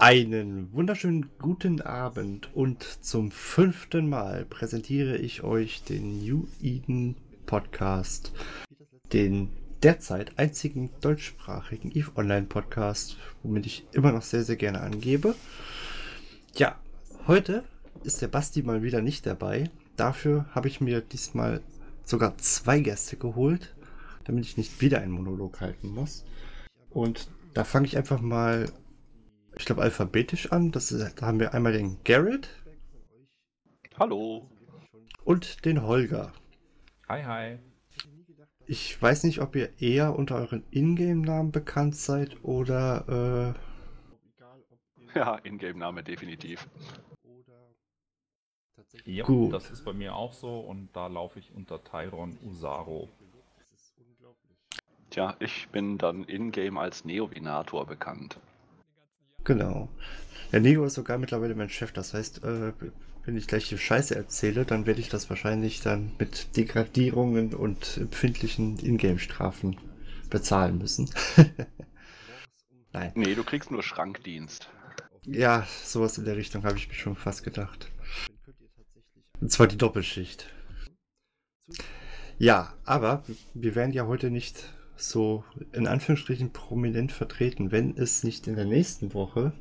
Einen wunderschönen guten Abend und zum fünften Mal präsentiere ich euch den New Eden Podcast, den derzeit einzigen deutschsprachigen EVE Online Podcast, womit ich immer noch sehr, sehr gerne angebe. Ja, heute ist der Basti mal wieder nicht dabei. Dafür habe ich mir diesmal sogar zwei Gäste geholt, damit ich nicht wieder einen Monolog halten muss. Und da fange ich einfach mal ich glaube, alphabetisch an. Das ist, da haben wir einmal den Garrett. Hallo. Und den Holger. Hi, hi. Ich weiß nicht, ob ihr eher unter euren Ingame-Namen bekannt seid oder. Äh... Ja, Ingame-Name definitiv. Ja, Gut. das ist bei mir auch so und da laufe ich unter Tyron Usaro. Tja, ich bin dann in-game als Neovinator bekannt. Genau. Der Nego ist sogar mittlerweile mein Chef. Das heißt, äh, wenn ich gleich die Scheiße erzähle, dann werde ich das wahrscheinlich dann mit Degradierungen und empfindlichen Ingame-Strafen bezahlen müssen. Nein. Nee, du kriegst nur Schrankdienst. Ja, sowas in der Richtung habe ich mir schon fast gedacht. Und zwar die Doppelschicht. Ja, aber wir werden ja heute nicht so in Anführungsstrichen prominent vertreten, wenn es nicht in der nächsten Woche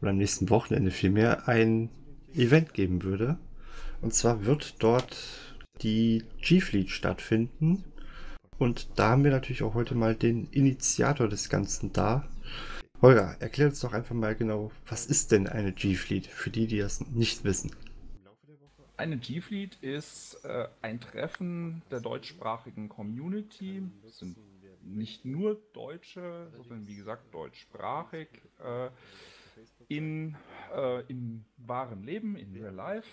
oder am nächsten Wochenende vielmehr ein Event geben würde. Und zwar wird dort die G-Fleet stattfinden. Und da haben wir natürlich auch heute mal den Initiator des Ganzen da. Holger, erklär uns doch einfach mal genau, was ist denn eine G-Fleet für die, die das nicht wissen? Eine G-Fleet ist äh, ein Treffen der deutschsprachigen Community. Es sind nicht nur Deutsche, sondern wie gesagt deutschsprachig äh, in, äh, im wahren Leben, in Real Life,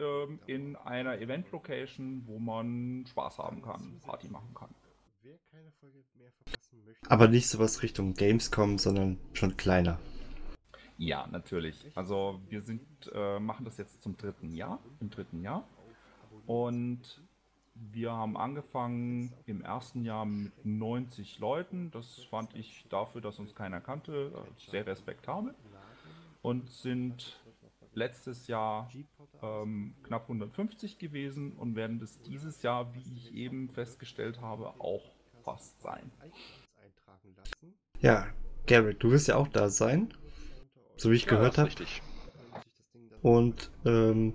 äh, in einer Event-Location, wo man Spaß haben kann, Party machen kann. Aber nicht sowas Richtung Gamescom, sondern schon kleiner. Ja, natürlich. Also wir sind, äh, machen das jetzt zum dritten Jahr, im dritten Jahr. Und wir haben angefangen im ersten Jahr mit 90 Leuten. Das fand ich dafür, dass uns keiner kannte, sehr respektabel. Und sind letztes Jahr ähm, knapp 150 gewesen und werden es dieses Jahr, wie ich eben festgestellt habe, auch fast sein. Ja, Garrett, du wirst ja auch da sein, so wie ich ja, gehört habe. Und ähm,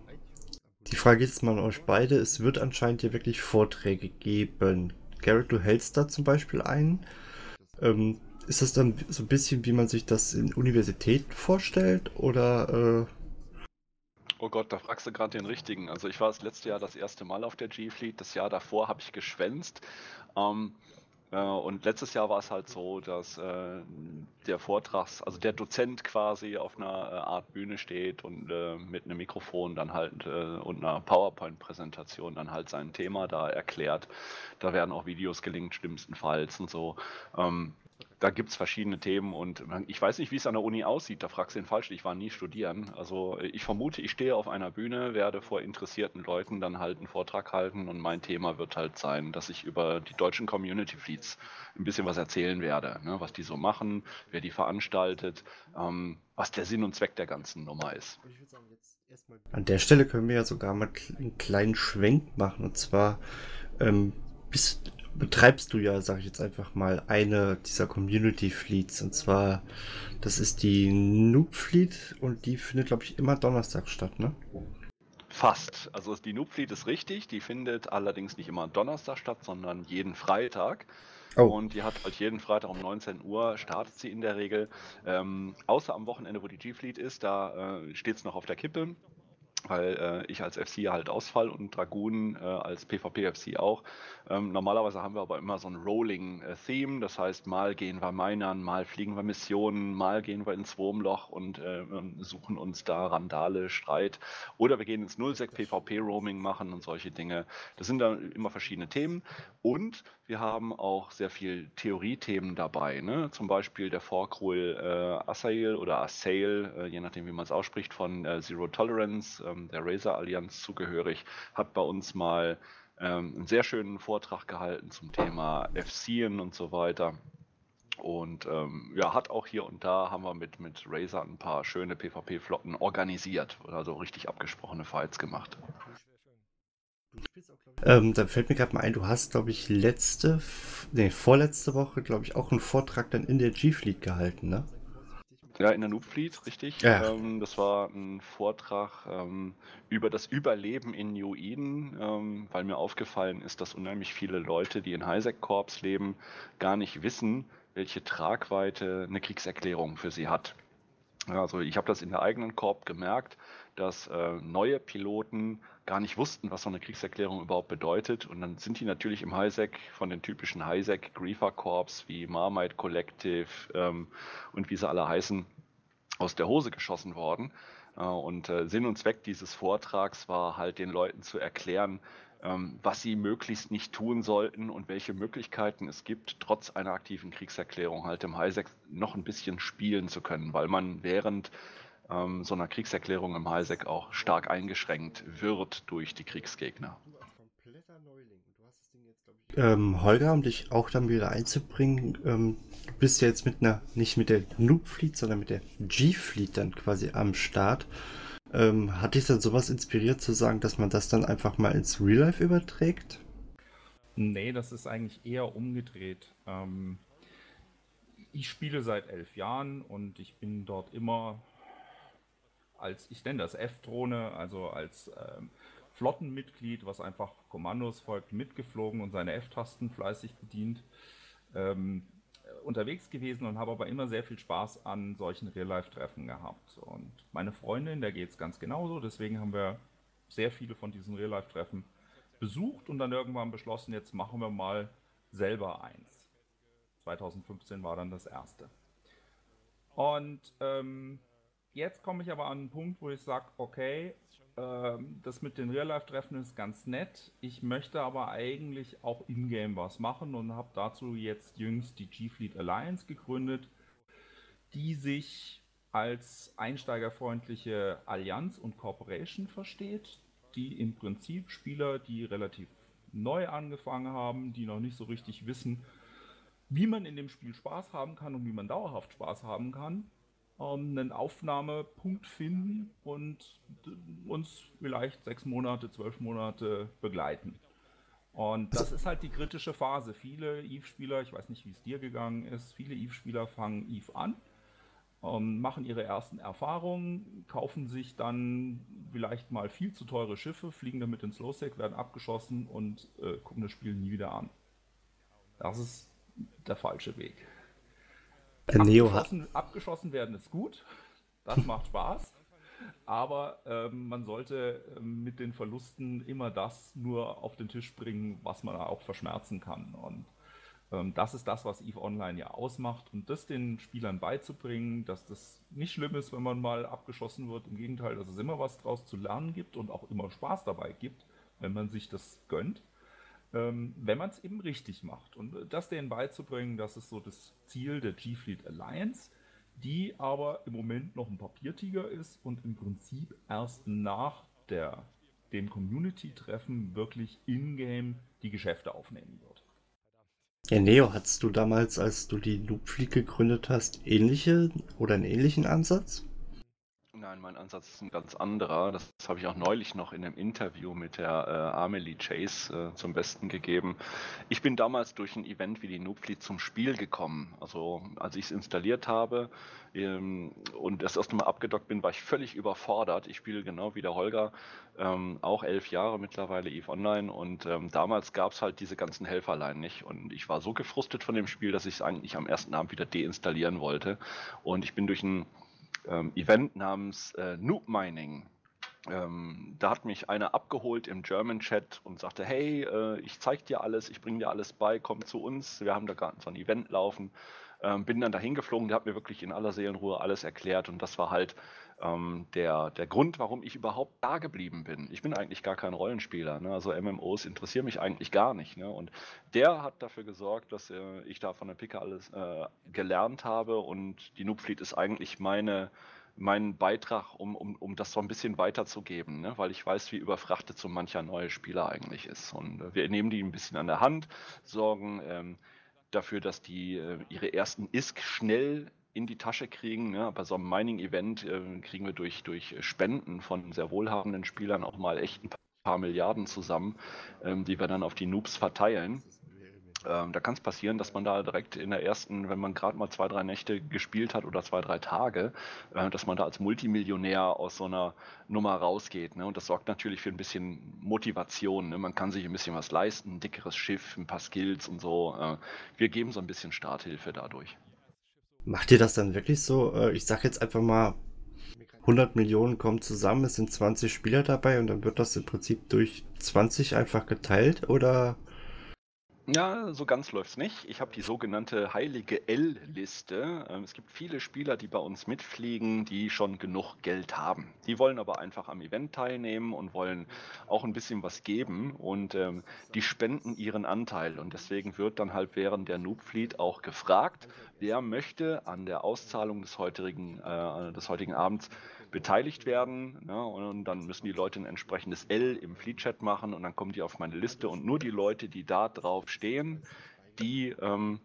die Frage ist mal an euch beide. Es wird anscheinend hier wirklich Vorträge geben. Garrett, du hältst da zum Beispiel einen. Ähm, ist das dann so ein bisschen, wie man sich das in Universitäten vorstellt? Oder. Äh... Oh Gott, da fragst du gerade den richtigen. Also, ich war das letzte Jahr das erste Mal auf der G-Fleet. Das Jahr davor habe ich geschwänzt. Ähm, äh, und letztes Jahr war es halt so, dass äh, der Vortrags, also der Dozent quasi auf einer äh, Art Bühne steht und äh, mit einem Mikrofon dann halt äh, und einer PowerPoint-Präsentation dann halt sein Thema da erklärt. Da werden auch Videos gelinkt, schlimmstenfalls und so. Ähm, da gibt es verschiedene Themen und ich weiß nicht, wie es an der Uni aussieht. Da fragst du den falsch. Ich war nie studieren. Also ich vermute, ich stehe auf einer Bühne, werde vor interessierten Leuten dann halt einen Vortrag halten und mein Thema wird halt sein, dass ich über die deutschen Community Fleets ein bisschen was erzählen werde. Ne? Was die so machen, wer die veranstaltet, ähm, was der Sinn und Zweck der ganzen Nummer ist. An der Stelle können wir ja sogar mal einen kleinen Schwenk machen. Und zwar ähm, bist, betreibst du ja, sag ich jetzt einfach mal, eine dieser Community Fleets. Und zwar, das ist die Noob Fleet und die findet, glaube ich, immer Donnerstag statt, ne? Fast. Also die Noob Fleet ist richtig, die findet allerdings nicht immer Donnerstag statt, sondern jeden Freitag. Oh. Und die hat halt jeden Freitag um 19 Uhr startet sie in der Regel. Ähm, außer am Wochenende, wo die G-Fleet ist, da äh, steht es noch auf der Kippe weil äh, ich als FC halt ausfall und Dragoon äh, als PvP-FC auch. Ähm, normalerweise haben wir aber immer so ein Rolling-Theme, äh, das heißt, mal gehen wir Minern, mal fliegen wir Missionen, mal gehen wir ins Wurmloch und äh, suchen uns da Randale, Streit oder wir gehen ins Nullsec PvP-Roaming machen und solche Dinge. Das sind dann immer verschiedene Themen und wir haben auch sehr viel Theorie-Themen dabei, ne? zum Beispiel der Forkrule äh, Asail oder Asail, äh, je nachdem wie man es ausspricht, von Zero Tolerance ähm, der Razer Allianz zugehörig, hat bei uns mal ähm, einen sehr schönen Vortrag gehalten zum Thema FCen und so weiter. Und ähm, ja, hat auch hier und da haben wir mit, mit Razer ein paar schöne PvP-Flotten organisiert, also richtig abgesprochene Fights gemacht. Ähm, da fällt mir gerade mal ein, du hast, glaube ich, letzte, nee, vorletzte Woche, glaube ich, auch einen Vortrag dann in der G-Fleet gehalten, ne? Ja, in der Noob Fleet, richtig. Ja. Ähm, das war ein Vortrag ähm, über das Überleben in New Eden, ähm, weil mir aufgefallen ist, dass unheimlich viele Leute, die in Highsec-Korps leben, gar nicht wissen, welche Tragweite eine Kriegserklärung für sie hat. Also ich habe das in der eigenen Korb gemerkt, dass äh, neue Piloten gar nicht wussten, was so eine Kriegserklärung überhaupt bedeutet. Und dann sind die natürlich im Highsec von den typischen Highsec Griefer Corps wie Marmite Collective ähm, und wie sie alle heißen, aus der Hose geschossen worden. Äh, und äh, Sinn und Zweck dieses Vortrags war halt den Leuten zu erklären, ähm, was sie möglichst nicht tun sollten und welche Möglichkeiten es gibt, trotz einer aktiven Kriegserklärung halt im Highsec noch ein bisschen spielen zu können, weil man während ähm, so einer Kriegserklärung im Highsec auch stark eingeschränkt wird durch die Kriegsgegner. Ähm, Holger, um dich auch dann wieder einzubringen, ähm, du bist ja jetzt mit einer, nicht mit der Noob Fleet, sondern mit der G-Fleet dann quasi am Start. Ähm, hat dich dann sowas inspiriert zu sagen, dass man das dann einfach mal ins Real Life überträgt? Nee, das ist eigentlich eher umgedreht. Ähm, ich spiele seit elf Jahren und ich bin dort immer als, ich nenne das F-Drohne, also als ähm, Flottenmitglied, was einfach Kommandos folgt, mitgeflogen und seine F-Tasten fleißig bedient. Ähm, unterwegs gewesen und habe aber immer sehr viel Spaß an solchen Real-Life-Treffen gehabt. Und meine Freundin, der geht es ganz genauso, deswegen haben wir sehr viele von diesen Real-Life-Treffen besucht und dann irgendwann beschlossen, jetzt machen wir mal selber eins. 2015 war dann das erste. Und ähm, jetzt komme ich aber an einen Punkt, wo ich sage, okay, ähm, das mit den Real-Life-Treffen ist ganz nett. Ich möchte aber eigentlich auch in-game was machen und habe dazu jetzt jüngst die G-Fleet Alliance gegründet, die sich als einsteigerfreundliche Allianz und Corporation versteht, die im Prinzip Spieler, die relativ neu angefangen haben, die noch nicht so richtig wissen, wie man in dem Spiel Spaß haben kann und wie man dauerhaft Spaß haben kann, einen Aufnahmepunkt finden und uns vielleicht sechs Monate, zwölf Monate begleiten. Und das ist halt die kritische Phase. Viele Eve-Spieler, ich weiß nicht, wie es dir gegangen ist, viele Eve-Spieler fangen Eve an, ähm, machen ihre ersten Erfahrungen, kaufen sich dann vielleicht mal viel zu teure Schiffe, fliegen damit ins Lowsec, werden abgeschossen und äh, gucken das Spiel nie wieder an. Das ist der falsche Weg. Neo abgeschossen, abgeschossen werden ist gut, das macht Spaß. Aber ähm, man sollte ähm, mit den Verlusten immer das nur auf den Tisch bringen, was man auch verschmerzen kann. Und ähm, das ist das, was EVE Online ja ausmacht. Und das den Spielern beizubringen, dass das nicht schlimm ist, wenn man mal abgeschossen wird. Im Gegenteil, dass es immer was draus zu lernen gibt und auch immer Spaß dabei gibt, wenn man sich das gönnt ähm, wenn man es eben richtig macht. Und äh, das denen beizubringen, das ist so das Ziel der G-Fleet Alliance, die aber im Moment noch ein Papiertiger ist und im Prinzip erst nach der, dem Community-Treffen wirklich in-game die Geschäfte aufnehmen wird. Ja, Neo, hattest du damals, als du die Noob Fleet gegründet hast, ähnliche oder einen ähnlichen Ansatz? Nein, mein Ansatz ist ein ganz anderer. Das, das habe ich auch neulich noch in einem Interview mit der äh, Amelie Chase äh, zum Besten gegeben. Ich bin damals durch ein Event wie die Noobfleet zum Spiel gekommen. Also als ich es installiert habe ähm, und das erste Mal abgedockt bin, war ich völlig überfordert. Ich spiele genau wie der Holger, ähm, auch elf Jahre mittlerweile EVE Online und ähm, damals gab es halt diese ganzen Helferlein nicht. Und ich war so gefrustet von dem Spiel, dass ich es eigentlich am ersten Abend wieder deinstallieren wollte. Und ich bin durch ein ähm, Event namens äh, Noob Mining. Ähm, da hat mich einer abgeholt im German Chat und sagte, hey, äh, ich zeig dir alles, ich bringe dir alles bei, komm zu uns, wir haben da gerade so ein Event laufen. Ähm, bin dann dahin geflogen, der hat mir wirklich in aller Seelenruhe alles erklärt und das war halt ähm, der, der Grund, warum ich überhaupt da geblieben bin. Ich bin eigentlich gar kein Rollenspieler, ne? also MMOs interessieren mich eigentlich gar nicht. Ne? Und der hat dafür gesorgt, dass äh, ich da von der Picke alles äh, gelernt habe und die Noobfleet ist eigentlich meine, mein Beitrag, um, um, um das so ein bisschen weiterzugeben, ne? weil ich weiß, wie überfrachtet so mancher neue Spieler eigentlich ist. Und äh, wir nehmen die ein bisschen an der Hand, sorgen ähm, dafür, dass die äh, ihre ersten ISK schnell in die Tasche kriegen. Ne? Bei so einem Mining-Event äh, kriegen wir durch, durch Spenden von sehr wohlhabenden Spielern auch mal echt ein paar Milliarden zusammen, ähm, die wir dann auf die Noobs verteilen. Ähm, da kann es passieren, dass man da direkt in der ersten, wenn man gerade mal zwei, drei Nächte gespielt hat oder zwei, drei Tage, äh, dass man da als Multimillionär aus so einer Nummer rausgeht. Ne? Und das sorgt natürlich für ein bisschen Motivation. Ne? Man kann sich ein bisschen was leisten, ein dickeres Schiff, ein paar Skills und so. Äh, wir geben so ein bisschen Starthilfe dadurch. Macht ihr das dann wirklich so? Äh, ich sag jetzt einfach mal, 100 Millionen kommen zusammen, es sind 20 Spieler dabei und dann wird das im Prinzip durch 20 einfach geteilt oder ja, so ganz läuft's nicht. Ich habe die sogenannte heilige L-Liste. Ähm, es gibt viele Spieler, die bei uns mitfliegen, die schon genug Geld haben. Die wollen aber einfach am Event teilnehmen und wollen auch ein bisschen was geben und ähm, die spenden ihren Anteil. Und deswegen wird dann halt während der Noob Fleet auch gefragt, wer möchte an der Auszahlung des heutigen, äh, des heutigen Abends beteiligt werden. Ne? Und dann müssen die Leute ein entsprechendes L im Fleet-Chat machen und dann kommen die auf meine Liste. Und nur die Leute, die da drauf stehen, die ähm,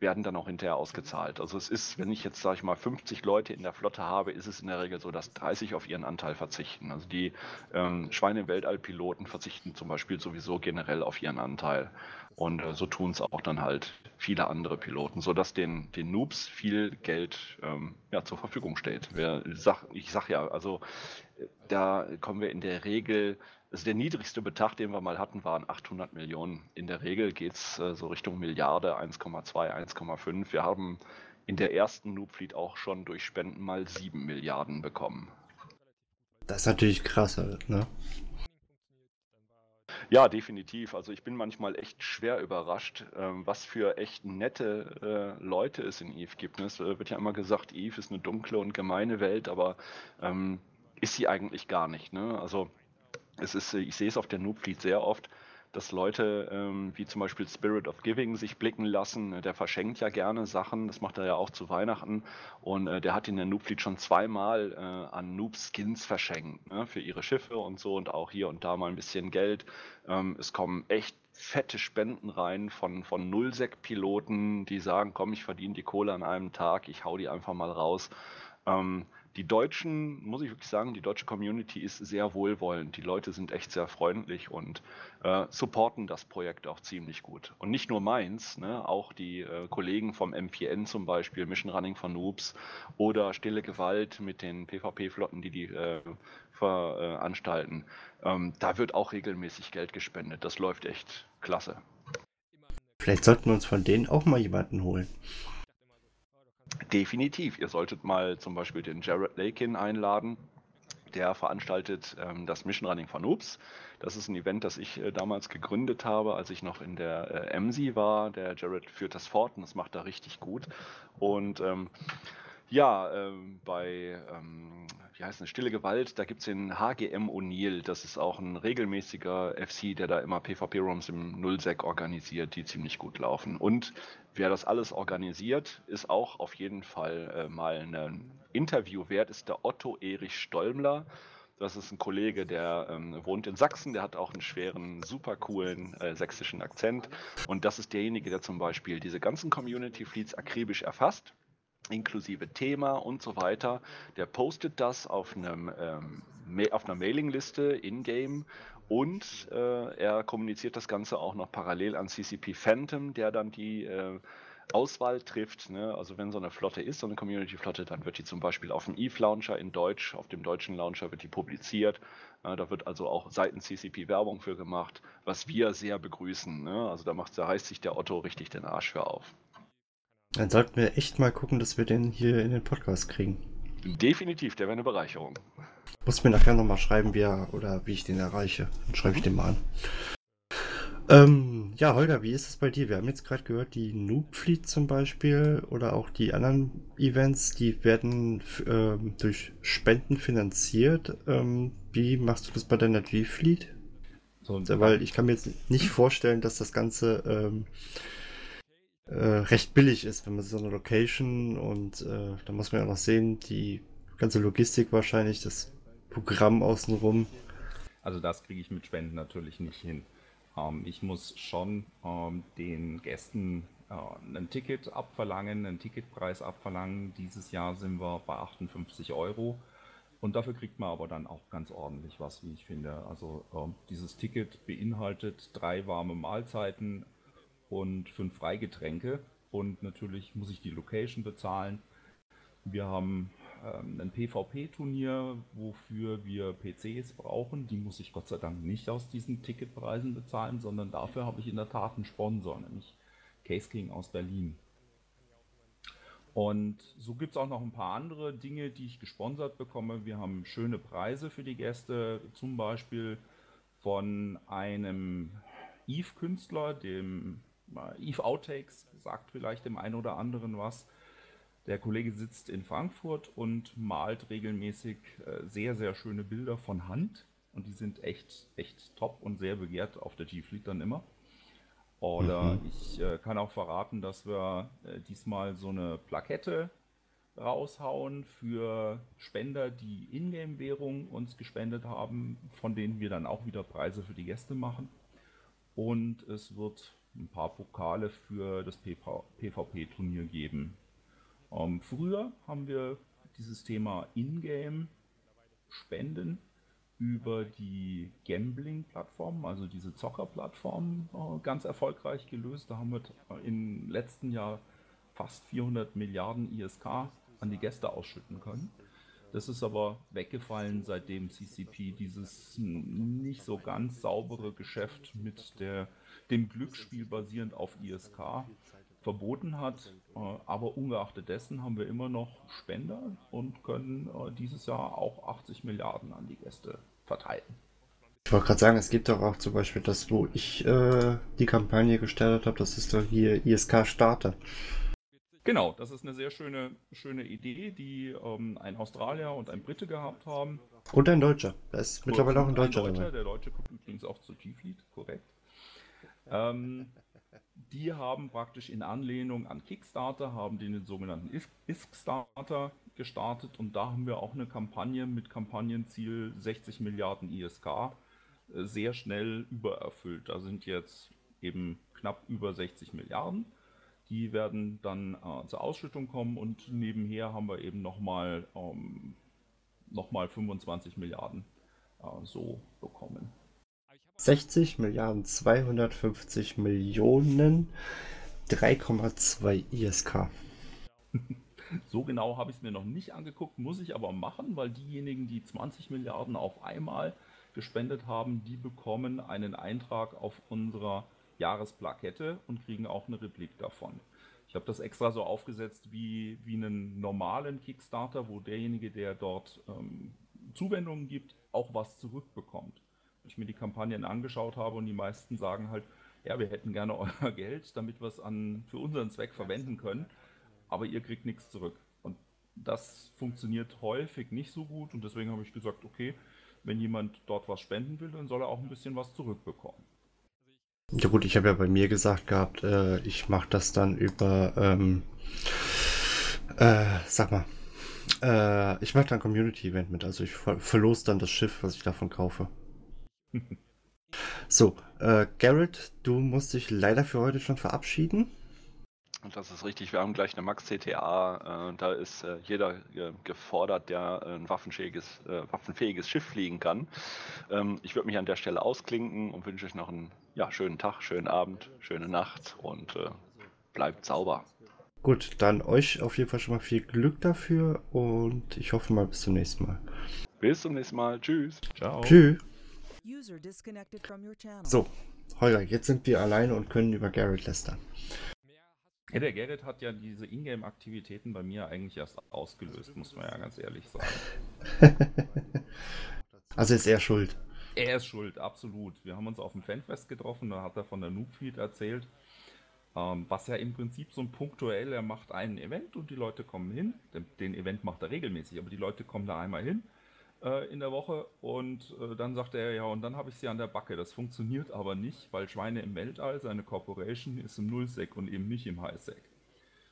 werden dann auch hinterher ausgezahlt. Also es ist, wenn ich jetzt, sage ich mal, 50 Leute in der Flotte habe, ist es in der Regel so, dass 30 auf ihren Anteil verzichten. Also die ähm, Schweine-Weltall-Piloten verzichten zum Beispiel sowieso generell auf ihren Anteil. Und äh, so tun es auch dann halt viele andere Piloten, sodass den, den Noobs viel Geld ähm, ja, zur Verfügung steht. Wer, sag, ich sag ja, also da kommen wir in der Regel, also der niedrigste Betrag, den wir mal hatten, waren 800 Millionen. In der Regel geht es äh, so Richtung Milliarde, 1,2, 1,5. Wir haben in der ersten Noobfleet auch schon durch Spenden mal 7 Milliarden bekommen. Das ist natürlich krass, ne? Ja, definitiv. Also ich bin manchmal echt schwer überrascht, ähm, was für echt nette äh, Leute es in Eve gibt. Ne? Es äh, wird ja immer gesagt, Eve ist eine dunkle und gemeine Welt, aber ähm, ist sie eigentlich gar nicht. Ne? Also es ist, ich sehe es auf der Noob Fleet sehr oft, dass Leute ähm, wie zum Beispiel Spirit of Giving sich blicken lassen. Der verschenkt ja gerne Sachen, das macht er ja auch zu Weihnachten. Und äh, der hat in der Noob Fleet schon zweimal äh, an Noob Skins verschenkt ne, für ihre Schiffe und so und auch hier und da mal ein bisschen Geld. Ähm, es kommen echt fette Spenden rein von, von Nullsec-Piloten, die sagen, komm, ich verdiene die Kohle an einem Tag, ich hau die einfach mal raus. Ähm, die Deutschen, muss ich wirklich sagen, die deutsche Community ist sehr wohlwollend. Die Leute sind echt sehr freundlich und äh, supporten das Projekt auch ziemlich gut. Und nicht nur meins, ne, auch die äh, Kollegen vom MPN zum Beispiel, Mission Running von Noobs oder Stille Gewalt mit den PvP-Flotten, die die äh, veranstalten. Ähm, da wird auch regelmäßig Geld gespendet. Das läuft echt klasse. Vielleicht sollten wir uns von denen auch mal jemanden holen. Definitiv. Ihr solltet mal zum Beispiel den Jared Lakin einladen. Der veranstaltet ähm, das Mission Running von Noobs. Das ist ein Event, das ich äh, damals gegründet habe, als ich noch in der äh, MC war. Der Jared führt das fort und das macht er richtig gut. Und ähm, ja, ähm, bei, ähm, wie heißt es, Stille Gewalt, da gibt es den HGM O'Neill. Das ist auch ein regelmäßiger FC, der da immer PvP-Rooms im Nullsec organisiert, die ziemlich gut laufen. Und wer das alles organisiert, ist auch auf jeden Fall äh, mal ein Interview wert, ist der Otto Erich Stolmler. Das ist ein Kollege, der ähm, wohnt in Sachsen, der hat auch einen schweren, super coolen äh, sächsischen Akzent. Und das ist derjenige, der zum Beispiel diese ganzen Community Fleets akribisch erfasst inklusive Thema und so weiter. Der postet das auf, einem, ähm, auf einer Mailingliste in-game und äh, er kommuniziert das Ganze auch noch parallel an CCP Phantom, der dann die äh, Auswahl trifft. Ne? Also wenn so eine Flotte ist, so eine Community-Flotte, dann wird die zum Beispiel auf dem Eve-Launcher in Deutsch, auf dem deutschen Launcher wird die publiziert. Äh, da wird also auch seitens CCP Werbung für gemacht, was wir sehr begrüßen. Ne? Also da, macht, da reißt sich der Otto richtig den Arsch für auf. Dann sollten wir echt mal gucken, dass wir den hier in den Podcast kriegen. Definitiv, der wäre eine Bereicherung. Muss mir nachher nochmal schreiben, wie er oder wie ich den erreiche. Dann schreibe ich den mal an. Ähm, ja, Holger, wie ist es bei dir? Wir haben jetzt gerade gehört, die Noob Fleet zum Beispiel oder auch die anderen Events, die werden ähm, durch Spenden finanziert. Ähm, wie machst du das bei deiner G-Fleet? So, Weil ich kann mir jetzt nicht vorstellen, dass das Ganze ähm, äh, recht billig ist, wenn man so eine Location und äh, da muss man ja noch sehen, die ganze Logistik wahrscheinlich, das Programm außenrum. Also das kriege ich mit Spenden natürlich nicht hin. Ähm, ich muss schon ähm, den Gästen äh, ein Ticket abverlangen, einen Ticketpreis abverlangen. Dieses Jahr sind wir bei 58 Euro. Und dafür kriegt man aber dann auch ganz ordentlich was, wie ich finde. Also äh, dieses Ticket beinhaltet drei warme Mahlzeiten und fünf Freigetränke. Und natürlich muss ich die Location bezahlen. Wir haben ähm, ein PvP-Turnier, wofür wir PCs brauchen. Die muss ich Gott sei Dank nicht aus diesen Ticketpreisen bezahlen, sondern dafür habe ich in der Tat einen Sponsor, nämlich Case King aus Berlin. Und so gibt es auch noch ein paar andere Dinge, die ich gesponsert bekomme. Wir haben schöne Preise für die Gäste, zum Beispiel von einem Eve-Künstler, dem Eve Outtakes, sagt vielleicht dem einen oder anderen was. Der Kollege sitzt in Frankfurt und malt regelmäßig äh, sehr, sehr schöne Bilder von Hand. Und die sind echt, echt top und sehr begehrt auf der G-Fleet dann immer. Oder mhm. ich äh, kann auch verraten, dass wir äh, diesmal so eine Plakette raushauen für Spender, die Ingame-Währung uns gespendet haben, von denen wir dann auch wieder Preise für die Gäste machen. Und es wird ein paar Pokale für das PvP-Turnier geben. Ähm, früher haben wir dieses Thema Ingame-Spenden über die Gambling-Plattform, also diese Zocker-Plattform, äh, ganz erfolgreich gelöst. Da haben wir im letzten Jahr fast 400 Milliarden ISK an die Gäste ausschütten können. Das ist aber weggefallen, seitdem CCP dieses nicht so ganz saubere Geschäft mit der, dem Glücksspiel basierend auf ISK verboten hat. Äh, aber ungeachtet dessen haben wir immer noch Spender und können äh, dieses Jahr auch 80 Milliarden an die Gäste verteilen. Ich wollte gerade sagen, es gibt doch auch zum Beispiel das, wo ich äh, die Kampagne gestartet habe, das ist doch hier ISK Starter. Genau, das ist eine sehr schöne, schöne Idee, die ähm, ein Australier und ein Brite gehabt haben. Und ein Deutscher. Da ist mittlerweile auch ein Deutscher, ein Deutscher Der Deutsche kommt übrigens auch zu G-Fleet, korrekt. Ähm, die haben praktisch in Anlehnung an Kickstarter, haben den sogenannten ISK-Starter gestartet und da haben wir auch eine Kampagne mit Kampagnenziel 60 Milliarden ISK äh, sehr schnell übererfüllt. Da sind jetzt eben knapp über 60 Milliarden. Die werden dann äh, zur Ausschüttung kommen und nebenher haben wir eben nochmal ähm, noch 25 Milliarden äh, so bekommen. 60 Milliarden 250 Millionen 3,2 ISK. so genau habe ich es mir noch nicht angeguckt, muss ich aber machen, weil diejenigen, die 20 Milliarden auf einmal gespendet haben, die bekommen einen Eintrag auf unserer Jahresplakette und kriegen auch eine Replik davon. Ich habe das extra so aufgesetzt wie, wie einen normalen Kickstarter, wo derjenige, der dort ähm, Zuwendungen gibt, auch was zurückbekommt ich mir die Kampagnen angeschaut habe und die meisten sagen halt, ja, wir hätten gerne euer Geld, damit wir es an, für unseren Zweck verwenden können, aber ihr kriegt nichts zurück. Und das funktioniert häufig nicht so gut und deswegen habe ich gesagt, okay, wenn jemand dort was spenden will, dann soll er auch ein bisschen was zurückbekommen. Ja gut, ich habe ja bei mir gesagt gehabt, äh, ich mache das dann über, ähm, äh, sag mal, äh, ich mache dann Community-Event mit, also ich ver verlose dann das Schiff, was ich davon kaufe. So, äh, Garrett, du musst dich leider für heute schon verabschieden. Und das ist richtig, wir haben gleich eine Max-CTA. Äh, da ist äh, jeder äh, gefordert, der ein waffenfähiges, äh, waffenfähiges Schiff fliegen kann. Ähm, ich würde mich an der Stelle ausklinken und wünsche euch noch einen ja, schönen Tag, schönen Abend, schöne Nacht und äh, bleibt sauber. Gut, dann euch auf jeden Fall schon mal viel Glück dafür und ich hoffe mal bis zum nächsten Mal. Bis zum nächsten Mal. Tschüss. Ciao. Tschüss. So, Holger, jetzt sind wir alleine und können über Garrett lästern. Ja, der Garrett hat ja diese Ingame-Aktivitäten bei mir eigentlich erst ausgelöst, muss man ja ganz ehrlich sagen. also ist er schuld. Er ist schuld, absolut. Wir haben uns auf dem Fanfest getroffen, da hat er von der Noobfeed erzählt, ähm, was ja im Prinzip so ein punktuell, er macht ein Event und die Leute kommen hin. Den, den Event macht er regelmäßig, aber die Leute kommen da einmal hin äh, in der Woche und äh, dann sagte er, ja, und dann habe ich sie an der Backe. Das funktioniert aber nicht, weil Schweine im Weltall, seine Corporation ist im Nullsec und eben nicht im Highsec.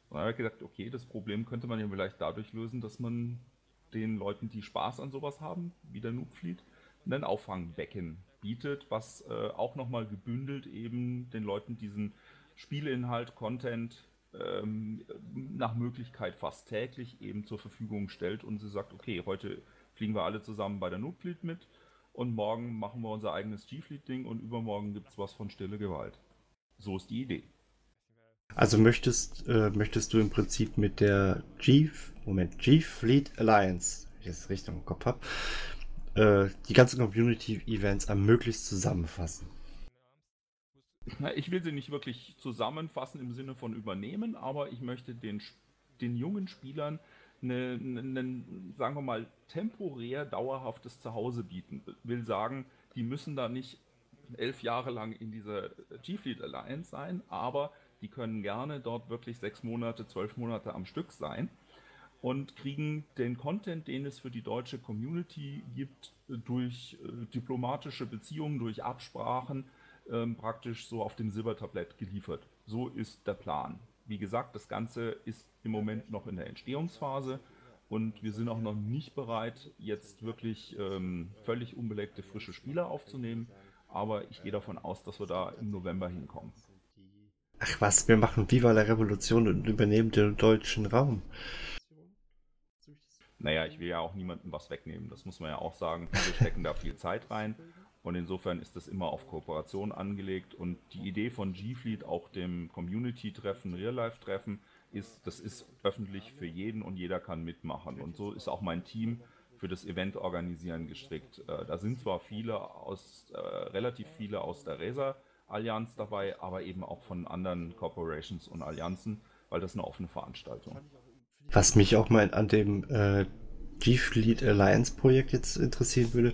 Und dann habe ich gedacht, okay, das Problem könnte man ja vielleicht dadurch lösen, dass man den Leuten, die Spaß an sowas haben, wie der Noobfleet, ein Auffangbecken bietet, was äh, auch nochmal gebündelt eben den Leuten diesen Spieleinhalt, Content ähm, nach Möglichkeit fast täglich eben zur Verfügung stellt und sie sagt, okay, heute fliegen wir alle zusammen bei der Notfleet mit und morgen machen wir unser eigenes G-Fleet-Ding und übermorgen gibt es was von Stille Gewalt. So ist die Idee. Also möchtest, äh, möchtest du im Prinzip mit der G, Moment, G-Fleet Alliance, wenn ich das richtig im Kopf habe, äh, die ganzen Community-Events am möglichst zusammenfassen? Ich will sie nicht wirklich zusammenfassen im Sinne von übernehmen, aber ich möchte den, den jungen Spielern ein, sagen wir mal, temporär dauerhaftes Zuhause bieten. Will sagen, die müssen da nicht elf Jahre lang in dieser G-Fleet Alliance sein, aber die können gerne dort wirklich sechs Monate, zwölf Monate am Stück sein und kriegen den Content, den es für die deutsche Community gibt, durch äh, diplomatische Beziehungen, durch Absprachen, ähm, praktisch so auf dem Silbertablett geliefert. So ist der Plan. Wie gesagt, das Ganze ist im Moment noch in der Entstehungsphase und wir sind auch noch nicht bereit, jetzt wirklich ähm, völlig unbelegte frische Spieler aufzunehmen. Aber ich gehe davon aus, dass wir da im November hinkommen. Ach was, wir machen Viva la Revolution und übernehmen den deutschen Raum. Naja, ich will ja auch niemandem was wegnehmen. Das muss man ja auch sagen. Wir stecken da viel Zeit rein. Und insofern ist das immer auf Kooperation angelegt. Und die Idee von G-Fleet, auch dem Community-Treffen, Real-Life-Treffen, ist, das ist öffentlich für jeden und jeder kann mitmachen. Und so ist auch mein Team für das Event organisieren gestrickt. Äh, da sind zwar viele aus, äh, relativ viele aus der Razer Allianz dabei, aber eben auch von anderen Corporations und Allianzen, weil das eine offene Veranstaltung. Was mich auch mal an dem äh, G-Fleet Alliance Projekt jetzt interessieren würde,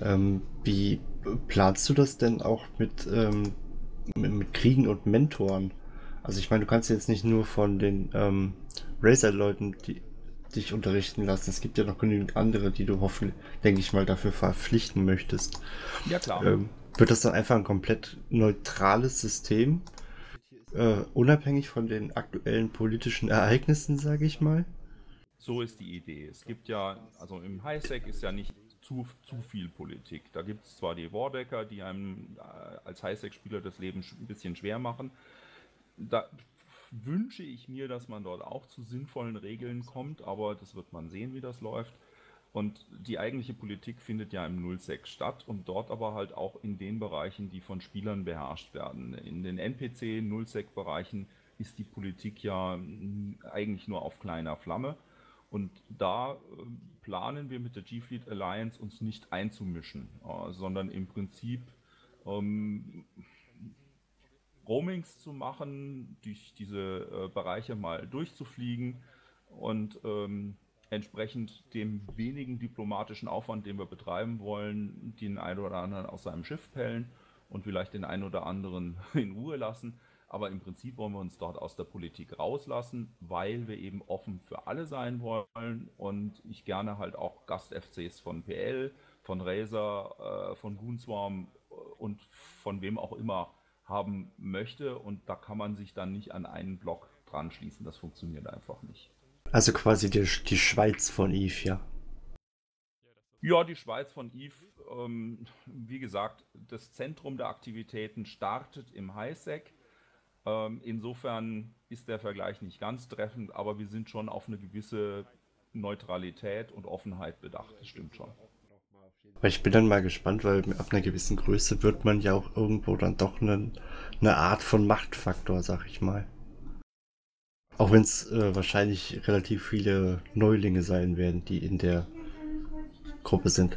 ähm, wie planst du das denn auch mit, ähm, mit, Kriegen und Mentoren? Also ich meine, du kannst jetzt nicht nur von den ähm, Razer-Leuten dich unterrichten lassen. Es gibt ja noch genügend andere, die du hoffentlich, denke ich mal, dafür verpflichten möchtest. Ja, klar. Ähm, wird das dann einfach ein komplett neutrales System, äh, unabhängig von den aktuellen politischen Ereignissen, sage ich mal? So ist die Idee. Es gibt ja, also im Highsec ist ja nicht zu, zu viel Politik. Da gibt es zwar die Wardecker, die einem äh, als Highsec-Spieler das Leben ein bisschen schwer machen. Da wünsche ich mir, dass man dort auch zu sinnvollen Regeln kommt, aber das wird man sehen, wie das läuft. Und die eigentliche Politik findet ja im Nullsec statt und dort aber halt auch in den Bereichen, die von Spielern beherrscht werden. In den NPC-Nullsec-Bereichen ist die Politik ja eigentlich nur auf kleiner Flamme. Und da äh, planen wir mit der G-Fleet Alliance uns nicht einzumischen, äh, sondern im Prinzip ähm, Roamings zu machen, durch diese äh, Bereiche mal durchzufliegen und ähm, entsprechend dem wenigen diplomatischen Aufwand, den wir betreiben wollen, den einen oder anderen aus seinem Schiff pellen und vielleicht den einen oder anderen in Ruhe lassen aber im Prinzip wollen wir uns dort aus der Politik rauslassen, weil wir eben offen für alle sein wollen und ich gerne halt auch Gast-FCs von PL, von Razer, äh, von Goonswarm äh, und von wem auch immer haben möchte und da kann man sich dann nicht an einen Block dran schließen. Das funktioniert einfach nicht. Also quasi die, die Schweiz von Eve, ja. Ja, die Schweiz von Eve, ähm, wie gesagt, das Zentrum der Aktivitäten startet im Highsec. Ähm, insofern ist der Vergleich nicht ganz treffend, aber wir sind schon auf eine gewisse Neutralität und Offenheit bedacht. Das stimmt schon. Aber ich bin dann mal gespannt, weil ab einer gewissen Größe wird man ja auch irgendwo dann doch eine, eine Art von Machtfaktor, sag ich mal. Auch wenn es äh, wahrscheinlich relativ viele Neulinge sein werden, die in der Gruppe sind.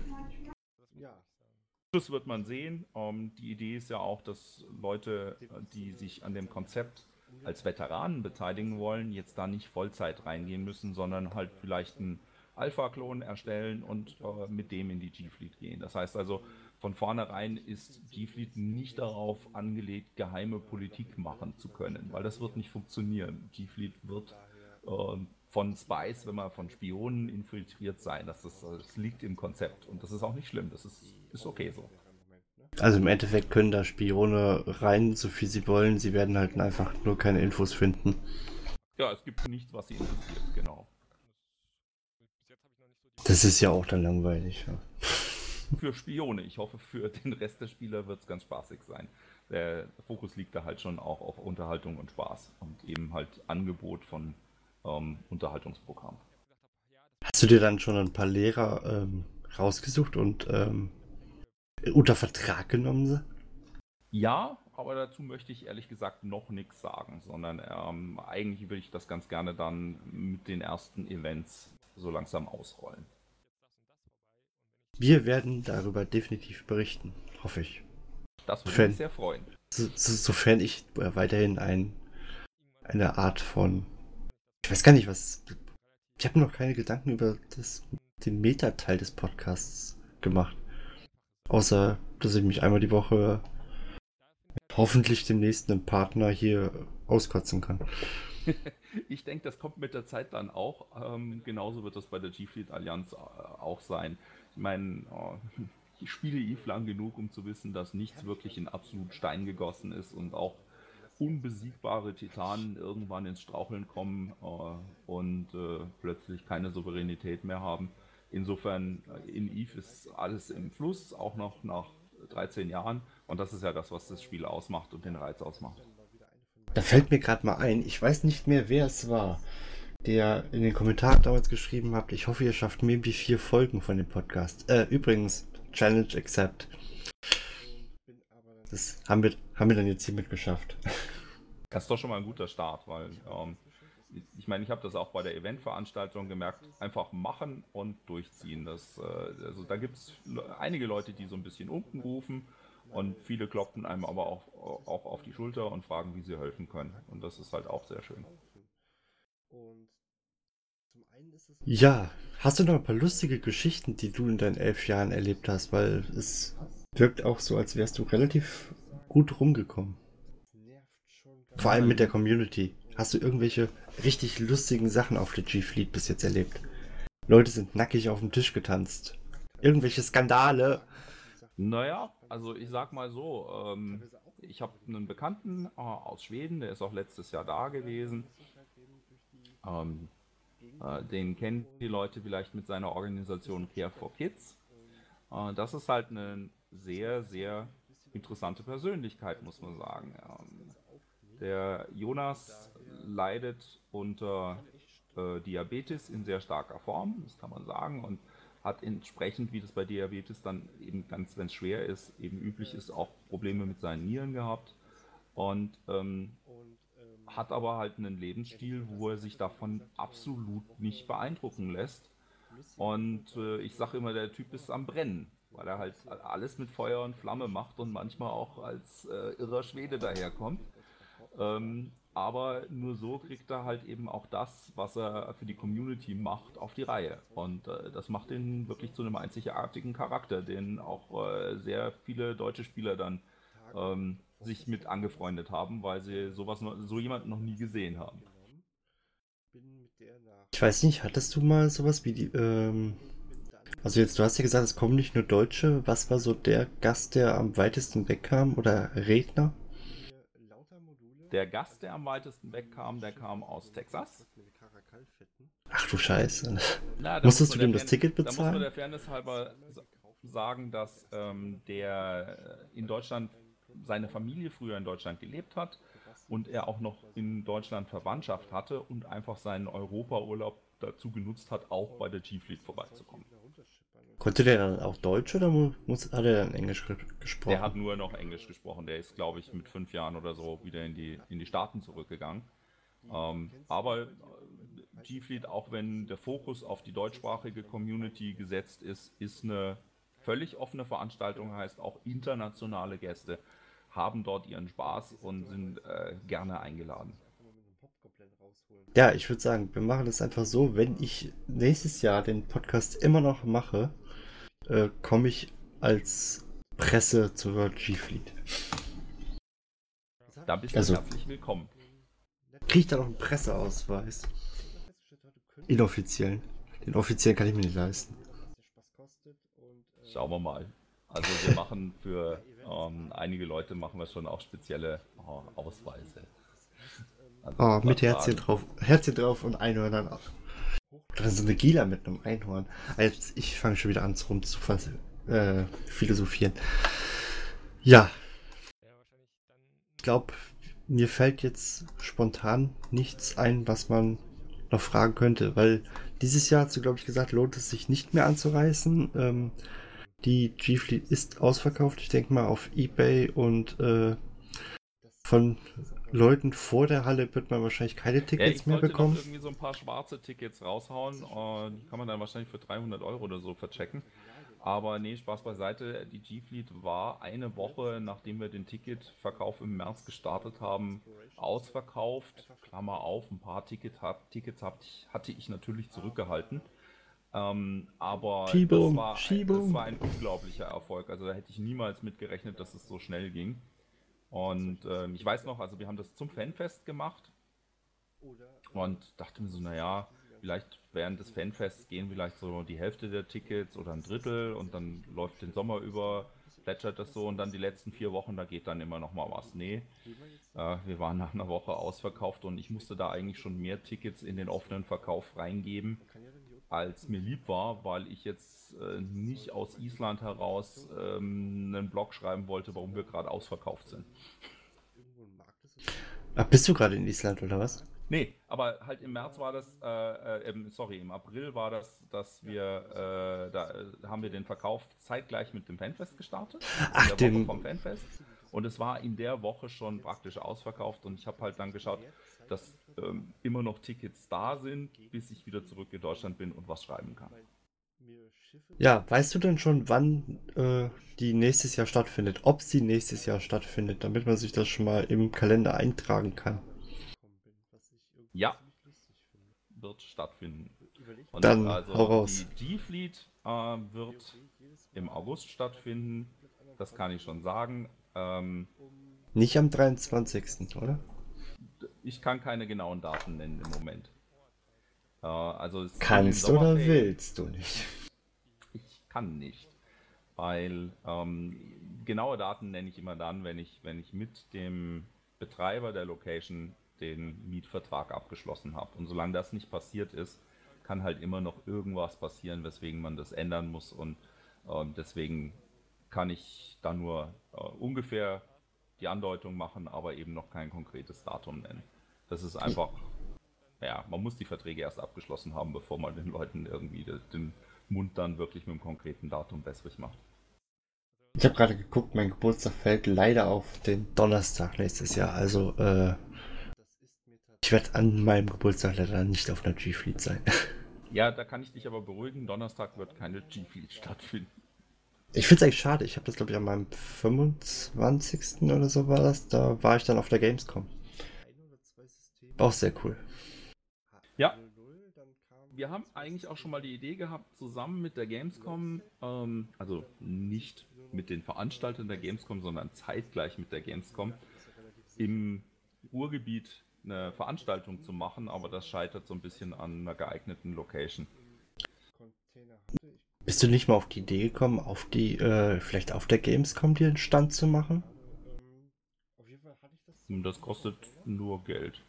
Das wird man sehen. Ähm, die Idee ist ja auch, dass Leute, die sich an dem Konzept als Veteranen beteiligen wollen, jetzt da nicht Vollzeit reingehen müssen, sondern halt vielleicht einen Alpha-Klon erstellen und äh, mit dem in die G-Fleet gehen. Das heißt also, von vornherein ist G-Fleet nicht darauf angelegt, geheime Politik machen zu können, weil das wird nicht funktionieren. G-Fleet wird äh, von Spies, wenn man von Spionen infiltriert sein. Das, ist, das liegt im Konzept und das ist auch nicht schlimm. Das ist ist okay so. Also im Endeffekt können da Spione rein, so viel sie wollen. Sie werden halt einfach nur keine Infos finden. Ja, es gibt nichts, was sie interessiert, genau. Das ist ja auch dann langweilig. Ja. Für Spione. Ich hoffe, für den Rest der Spieler wird es ganz spaßig sein. der Fokus liegt da halt schon auch auf Unterhaltung und Spaß und eben halt Angebot von ähm, Unterhaltungsprogramm. Hast du dir dann schon ein paar Lehrer ähm, rausgesucht und ähm, unter Vertrag genommen? Ja, aber dazu möchte ich ehrlich gesagt noch nichts sagen, sondern ähm, eigentlich will ich das ganz gerne dann mit den ersten Events so langsam ausrollen. Wir werden darüber definitiv berichten, hoffe ich. Das würde mich sehr freuen. So, so, sofern ich äh, weiterhin ein, eine Art von. Ich weiß gar nicht, was. Ich habe noch keine Gedanken über das, den Meta-Teil des Podcasts gemacht. Außer, dass ich mich einmal die Woche hoffentlich demnächst einen Partner hier auskotzen kann. ich denke, das kommt mit der Zeit dann auch. Ähm, genauso wird das bei der G-Fleet Allianz äh, auch sein. Ich meine, oh, ich spiele Eve lang genug, um zu wissen, dass nichts wirklich in absolut Stein gegossen ist und auch unbesiegbare Titanen irgendwann ins Straucheln kommen äh, und äh, plötzlich keine Souveränität mehr haben. Insofern, äh, in Eve ist alles im Fluss, auch noch nach 13 Jahren. Und das ist ja das, was das Spiel ausmacht und den Reiz ausmacht. Da fällt mir gerade mal ein, ich weiß nicht mehr, wer es war, der in den Kommentaren damals geschrieben hat, ich hoffe, ihr schafft maybe vier Folgen von dem Podcast. Äh, übrigens, Challenge Accept. Das haben wir, haben wir dann jetzt hiermit geschafft. Das ist doch schon mal ein guter Start, weil ähm, ich meine, ich habe das auch bei der Eventveranstaltung gemerkt, einfach machen und durchziehen. Das, äh, also da gibt es einige Leute, die so ein bisschen unten rufen und viele klopfen einem aber auch, auch auf die Schulter und fragen, wie sie helfen können. Und das ist halt auch sehr schön. Ja, hast du noch ein paar lustige Geschichten, die du in deinen elf Jahren erlebt hast? Weil es wirkt auch so, als wärst du relativ gut rumgekommen. Vor allem mit der Community. Hast du irgendwelche richtig lustigen Sachen auf der G-Fleet bis jetzt erlebt? Leute sind nackig auf dem Tisch getanzt. Irgendwelche Skandale. Naja, also ich sag mal so, ähm, ich habe einen Bekannten äh, aus Schweden, der ist auch letztes Jahr da gewesen. Ähm, äh, den kennen die Leute vielleicht mit seiner Organisation Care for Kids. Äh, das ist halt eine sehr, sehr interessante Persönlichkeit, muss man sagen. Der Jonas leidet unter äh, Diabetes in sehr starker Form, das kann man sagen, und hat entsprechend, wie das bei Diabetes dann eben ganz, wenn es schwer ist, eben üblich ist, auch Probleme mit seinen Nieren gehabt. Und ähm, hat aber halt einen Lebensstil, wo er sich davon absolut nicht beeindrucken lässt. Und äh, ich sage immer, der Typ ist am Brennen, weil er halt alles mit Feuer und Flamme macht und manchmal auch als äh, irrer Schwede daherkommt. Ähm, aber nur so kriegt er halt eben auch das, was er für die Community macht, auf die Reihe. Und äh, das macht ihn wirklich zu einem einzigartigen Charakter, den auch äh, sehr viele deutsche Spieler dann ähm, sich mit angefreundet haben, weil sie sowas so jemanden noch nie gesehen haben. Ich weiß nicht, hattest du mal sowas wie die, ähm, also jetzt, du hast ja gesagt, es kommen nicht nur Deutsche. Was war so der Gast, der am weitesten wegkam oder Redner? Der Gast, der am weitesten wegkam, der kam aus Texas. Ach du Scheiße. Na, Musstest du dem das Ticket bezahlen? Da muss man der Fairness halber sagen, dass ähm, der in Deutschland seine Familie früher in Deutschland gelebt hat und er auch noch in Deutschland Verwandtschaft hatte und einfach seinen Europaurlaub dazu genutzt hat, auch bei der G-Fleet vorbeizukommen. Konnte der dann auch Deutsch oder muss, hat er dann Englisch gesprochen? Der hat nur noch Englisch gesprochen. Der ist, glaube ich, mit fünf Jahren oder so wieder in die, in die Staaten zurückgegangen. Ähm, aber äh, G-Fleet, auch wenn der Fokus auf die deutschsprachige Community gesetzt ist, ist eine völlig offene Veranstaltung, heißt auch internationale Gäste haben dort ihren Spaß und sind äh, gerne eingeladen. Ja, ich würde sagen, wir machen das einfach so, wenn ich nächstes Jahr den Podcast immer noch mache, äh, komme ich als Presse zur G-Fleet. Da bist du also, herzlich willkommen. Kriege ich da noch einen Presseausweis? Inoffiziellen. Den offiziellen kann ich mir nicht leisten. Schauen wir mal. Also wir machen für ähm, einige Leute machen wir schon auch spezielle oh, Ausweise. Also oh, mit Herzchen drauf. Herzchen drauf und Einhörnern auch. Oder so eine Gila mit einem Einhorn. Also ich fange schon wieder an, rum zu äh, philosophieren. Ja, glaube, mir fällt jetzt spontan nichts ein, was man noch fragen könnte, weil dieses Jahr hast du, glaube ich, gesagt, lohnt es sich nicht mehr anzureißen. Ähm, die G-Fleet ist ausverkauft. Ich denke mal auf Ebay und äh, von Leuten vor der Halle wird man wahrscheinlich keine Tickets ja, mehr bekommen. Ich irgendwie so ein paar schwarze Tickets raushauen. Uh, die kann man dann wahrscheinlich für 300 Euro oder so verchecken. Aber nee, Spaß beiseite. Die G-Fleet war eine Woche, nachdem wir den Ticketverkauf im März gestartet haben, ausverkauft. Klammer auf, ein paar Ticket, Tickets hatte ich natürlich zurückgehalten. Ähm, aber Schiebung, das, war, Schiebung. das war ein unglaublicher Erfolg. Also da hätte ich niemals mit gerechnet, dass es so schnell ging. Und äh, ich weiß noch, also wir haben das zum Fanfest gemacht. Und dachte mir so, naja, vielleicht während des Fanfests gehen vielleicht so die Hälfte der Tickets oder ein Drittel und dann läuft den Sommer über, plätschert das so und dann die letzten vier Wochen, da geht dann immer noch mal was. Nee, äh, wir waren nach einer Woche ausverkauft und ich musste da eigentlich schon mehr Tickets in den offenen Verkauf reingeben, als mir lieb war, weil ich jetzt äh, nicht aus Island heraus ähm, einen Blog schreiben wollte, warum wir gerade ausverkauft sind. Ach, bist du gerade in Island oder was? Nee, aber halt im März war das, äh, äh, sorry, im April war das, dass wir, äh, da äh, haben wir den Verkauf zeitgleich mit dem Fanfest gestartet. Ach, dem... vom Fanfest. Und es war in der Woche schon praktisch ausverkauft und ich habe halt dann geschaut, dass ähm, immer noch Tickets da sind, bis ich wieder zurück in Deutschland bin und was schreiben kann. Ja, weißt du denn schon, wann äh, die nächstes Jahr stattfindet? Ob sie nächstes Jahr stattfindet, damit man sich das schon mal im Kalender eintragen kann? Ja, wird stattfinden. Und Dann also hau raus. Die G-Fleet äh, wird im August stattfinden, das kann ich schon sagen. Ähm, Nicht am 23., oder? Ich kann keine genauen Daten nennen im Moment. Äh, also Kannst oder willst du nicht? Ich kann nicht, weil ähm, genaue Daten nenne ich immer dann, wenn ich, wenn ich mit dem Betreiber der Location den Mietvertrag abgeschlossen habe. Und solange das nicht passiert ist, kann halt immer noch irgendwas passieren, weswegen man das ändern muss. Und äh, deswegen kann ich da nur äh, ungefähr die Andeutung machen, aber eben noch kein konkretes Datum nennen. Das ist einfach, ja, man muss die Verträge erst abgeschlossen haben, bevor man den Leuten irgendwie den Mund dann wirklich mit einem konkreten Datum wässrig macht. Ich habe gerade geguckt, mein Geburtstag fällt leider auf den Donnerstag nächstes Jahr. Also äh, ich werde an meinem Geburtstag leider nicht auf einer G-Fleet sein. Ja, da kann ich dich aber beruhigen. Donnerstag wird keine G-Fleet stattfinden. Ich finde es eigentlich schade. Ich habe das, glaube ich, an meinem 25. oder so war das. Da war ich dann auf der Gamescom. Auch sehr cool. Ja. Wir haben eigentlich auch schon mal die Idee gehabt, zusammen mit der Gamescom, ähm, also nicht mit den Veranstaltern der Gamescom, sondern zeitgleich mit der Gamescom, im Urgebiet eine Veranstaltung zu machen, aber das scheitert so ein bisschen an einer geeigneten Location. Bist du nicht mal auf die Idee gekommen, auf die, äh, vielleicht auf der Gamescom dir einen Stand zu machen? Das kostet nur Geld.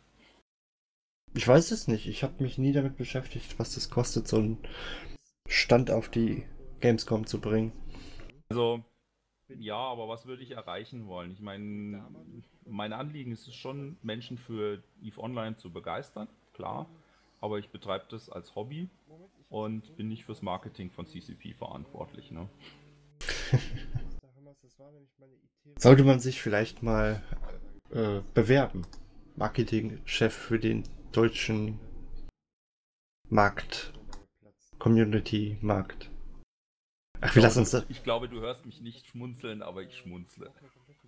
Ich weiß es nicht. Ich habe mich nie damit beschäftigt, was das kostet, so einen Stand auf die Gamescom zu bringen. Also, ja, aber was würde ich erreichen wollen? Ich meine, mein Anliegen ist es schon, Menschen für EVE Online zu begeistern, klar. Aber ich betreibe das als Hobby und bin nicht fürs Marketing von CCP verantwortlich. Ne? Sollte man sich vielleicht mal äh, bewerben? Marketingchef für den deutschen Markt, Community-Markt. Ach, wir lassen uns das. Ich glaube, du hörst mich nicht schmunzeln, aber ich schmunzle.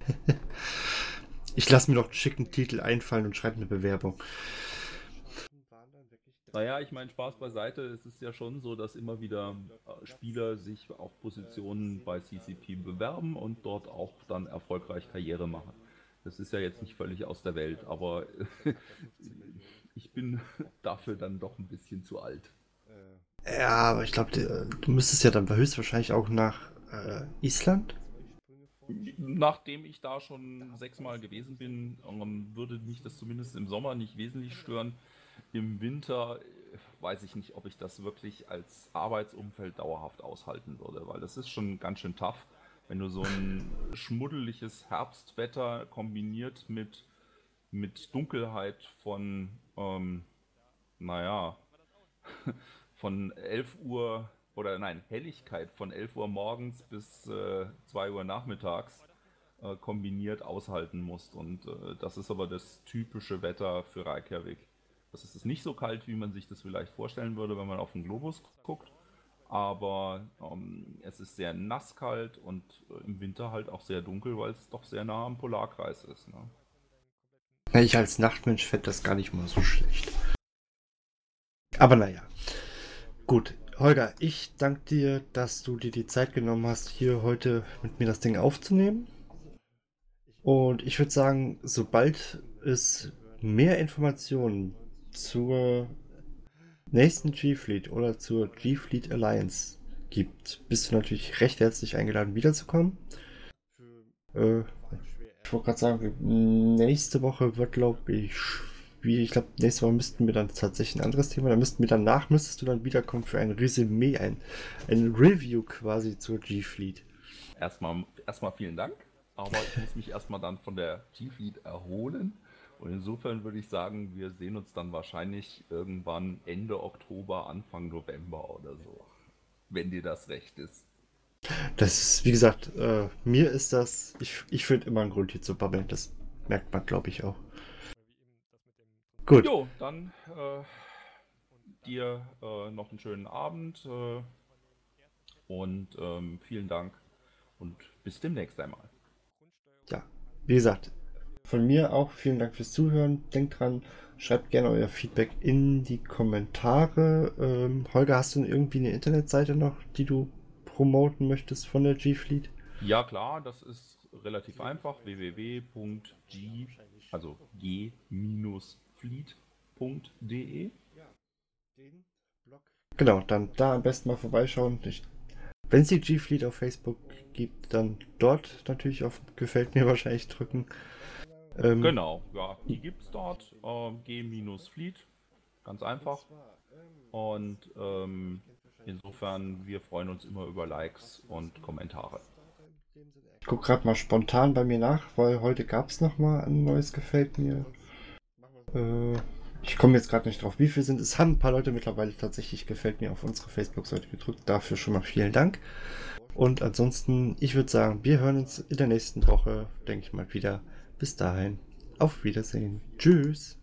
ich lasse mir doch einen schicken Titel einfallen und schreibe eine Bewerbung. Naja, ich meine, Spaß beiseite. Es ist ja schon so, dass immer wieder äh, Spieler sich auf Positionen bei CCP bewerben und dort auch dann erfolgreich Karriere machen. Das ist ja jetzt nicht völlig aus der Welt, aber ich bin dafür dann doch ein bisschen zu alt. Ja, aber ich glaube, du müsstest ja dann höchstwahrscheinlich auch nach äh, Island. Nachdem ich da schon sechsmal gewesen bin, würde mich das zumindest im Sommer nicht wesentlich stören. Im Winter äh, weiß ich nicht, ob ich das wirklich als Arbeitsumfeld dauerhaft aushalten würde, weil das ist schon ganz schön tough. wenn du so ein schmuddeliges Herbstwetter kombiniert mit, mit Dunkelheit von, ähm, naja, von 11 Uhr oder nein, Helligkeit von 11 Uhr morgens bis äh, 2 Uhr nachmittags äh, kombiniert aushalten musst. Und äh, das ist aber das typische Wetter für Reykjavik. Das ist nicht so kalt, wie man sich das vielleicht vorstellen würde, wenn man auf den Globus guckt. Aber ähm, es ist sehr nasskalt und äh, im Winter halt auch sehr dunkel, weil es doch sehr nah am Polarkreis ist. Ne? Ich als Nachtmensch fände das gar nicht mal so schlecht. Aber naja. Gut, Holger, ich danke dir, dass du dir die Zeit genommen hast, hier heute mit mir das Ding aufzunehmen. Und ich würde sagen, sobald es mehr Informationen zur nächsten G-Fleet oder zur G-Fleet Alliance gibt, bist du natürlich recht herzlich eingeladen, wiederzukommen. Äh, ich wollte gerade sagen, nächste Woche wird, glaube ich, wie ich glaube, nächste Woche müssten wir dann tatsächlich ein anderes Thema, da müssten wir danach, müsstest du dann wiederkommen für ein Resümee, ein, ein Review quasi zur G-Fleet. Erstmal, erstmal vielen Dank, aber ich muss mich erstmal dann von der G-Fleet erholen. Und insofern würde ich sagen, wir sehen uns dann wahrscheinlich irgendwann Ende Oktober, Anfang November oder so. Wenn dir das recht ist. Das ist, wie gesagt, äh, mir ist das, ich, ich finde immer einen Grund hier zu babbeln. Das merkt man, glaube ich, auch. Gut. Jo, dann äh, dir äh, noch einen schönen Abend äh, und ähm, vielen Dank und bis demnächst einmal. Ja, wie gesagt, von mir auch vielen Dank fürs Zuhören. Denkt dran, schreibt gerne euer Feedback in die Kommentare. Ähm, Holger, hast du irgendwie eine Internetseite noch, die du promoten möchtest von der G-Fleet? Ja, klar, das ist relativ einfach. www.g, also g-fleet.de. Genau, dann da am besten mal vorbeischauen. Wenn es die G-Fleet auf Facebook gibt, dann dort natürlich auf Gefällt mir wahrscheinlich drücken. Ähm, genau, ja, die gibt es dort. Äh, G-Fleet, ganz einfach. Und ähm, insofern, wir freuen uns immer über Likes und Kommentare. Ich gucke gerade mal spontan bei mir nach, weil heute gab es nochmal ein neues Gefällt mir. Äh, ich komme jetzt gerade nicht drauf, wie viel sind. Es haben ein paar Leute mittlerweile tatsächlich Gefällt mir auf unsere Facebook-Seite gedrückt. Dafür schon mal vielen Dank. Und ansonsten, ich würde sagen, wir hören uns in der nächsten Woche, denke ich mal, wieder. Bis dahin, auf Wiedersehen. Tschüss.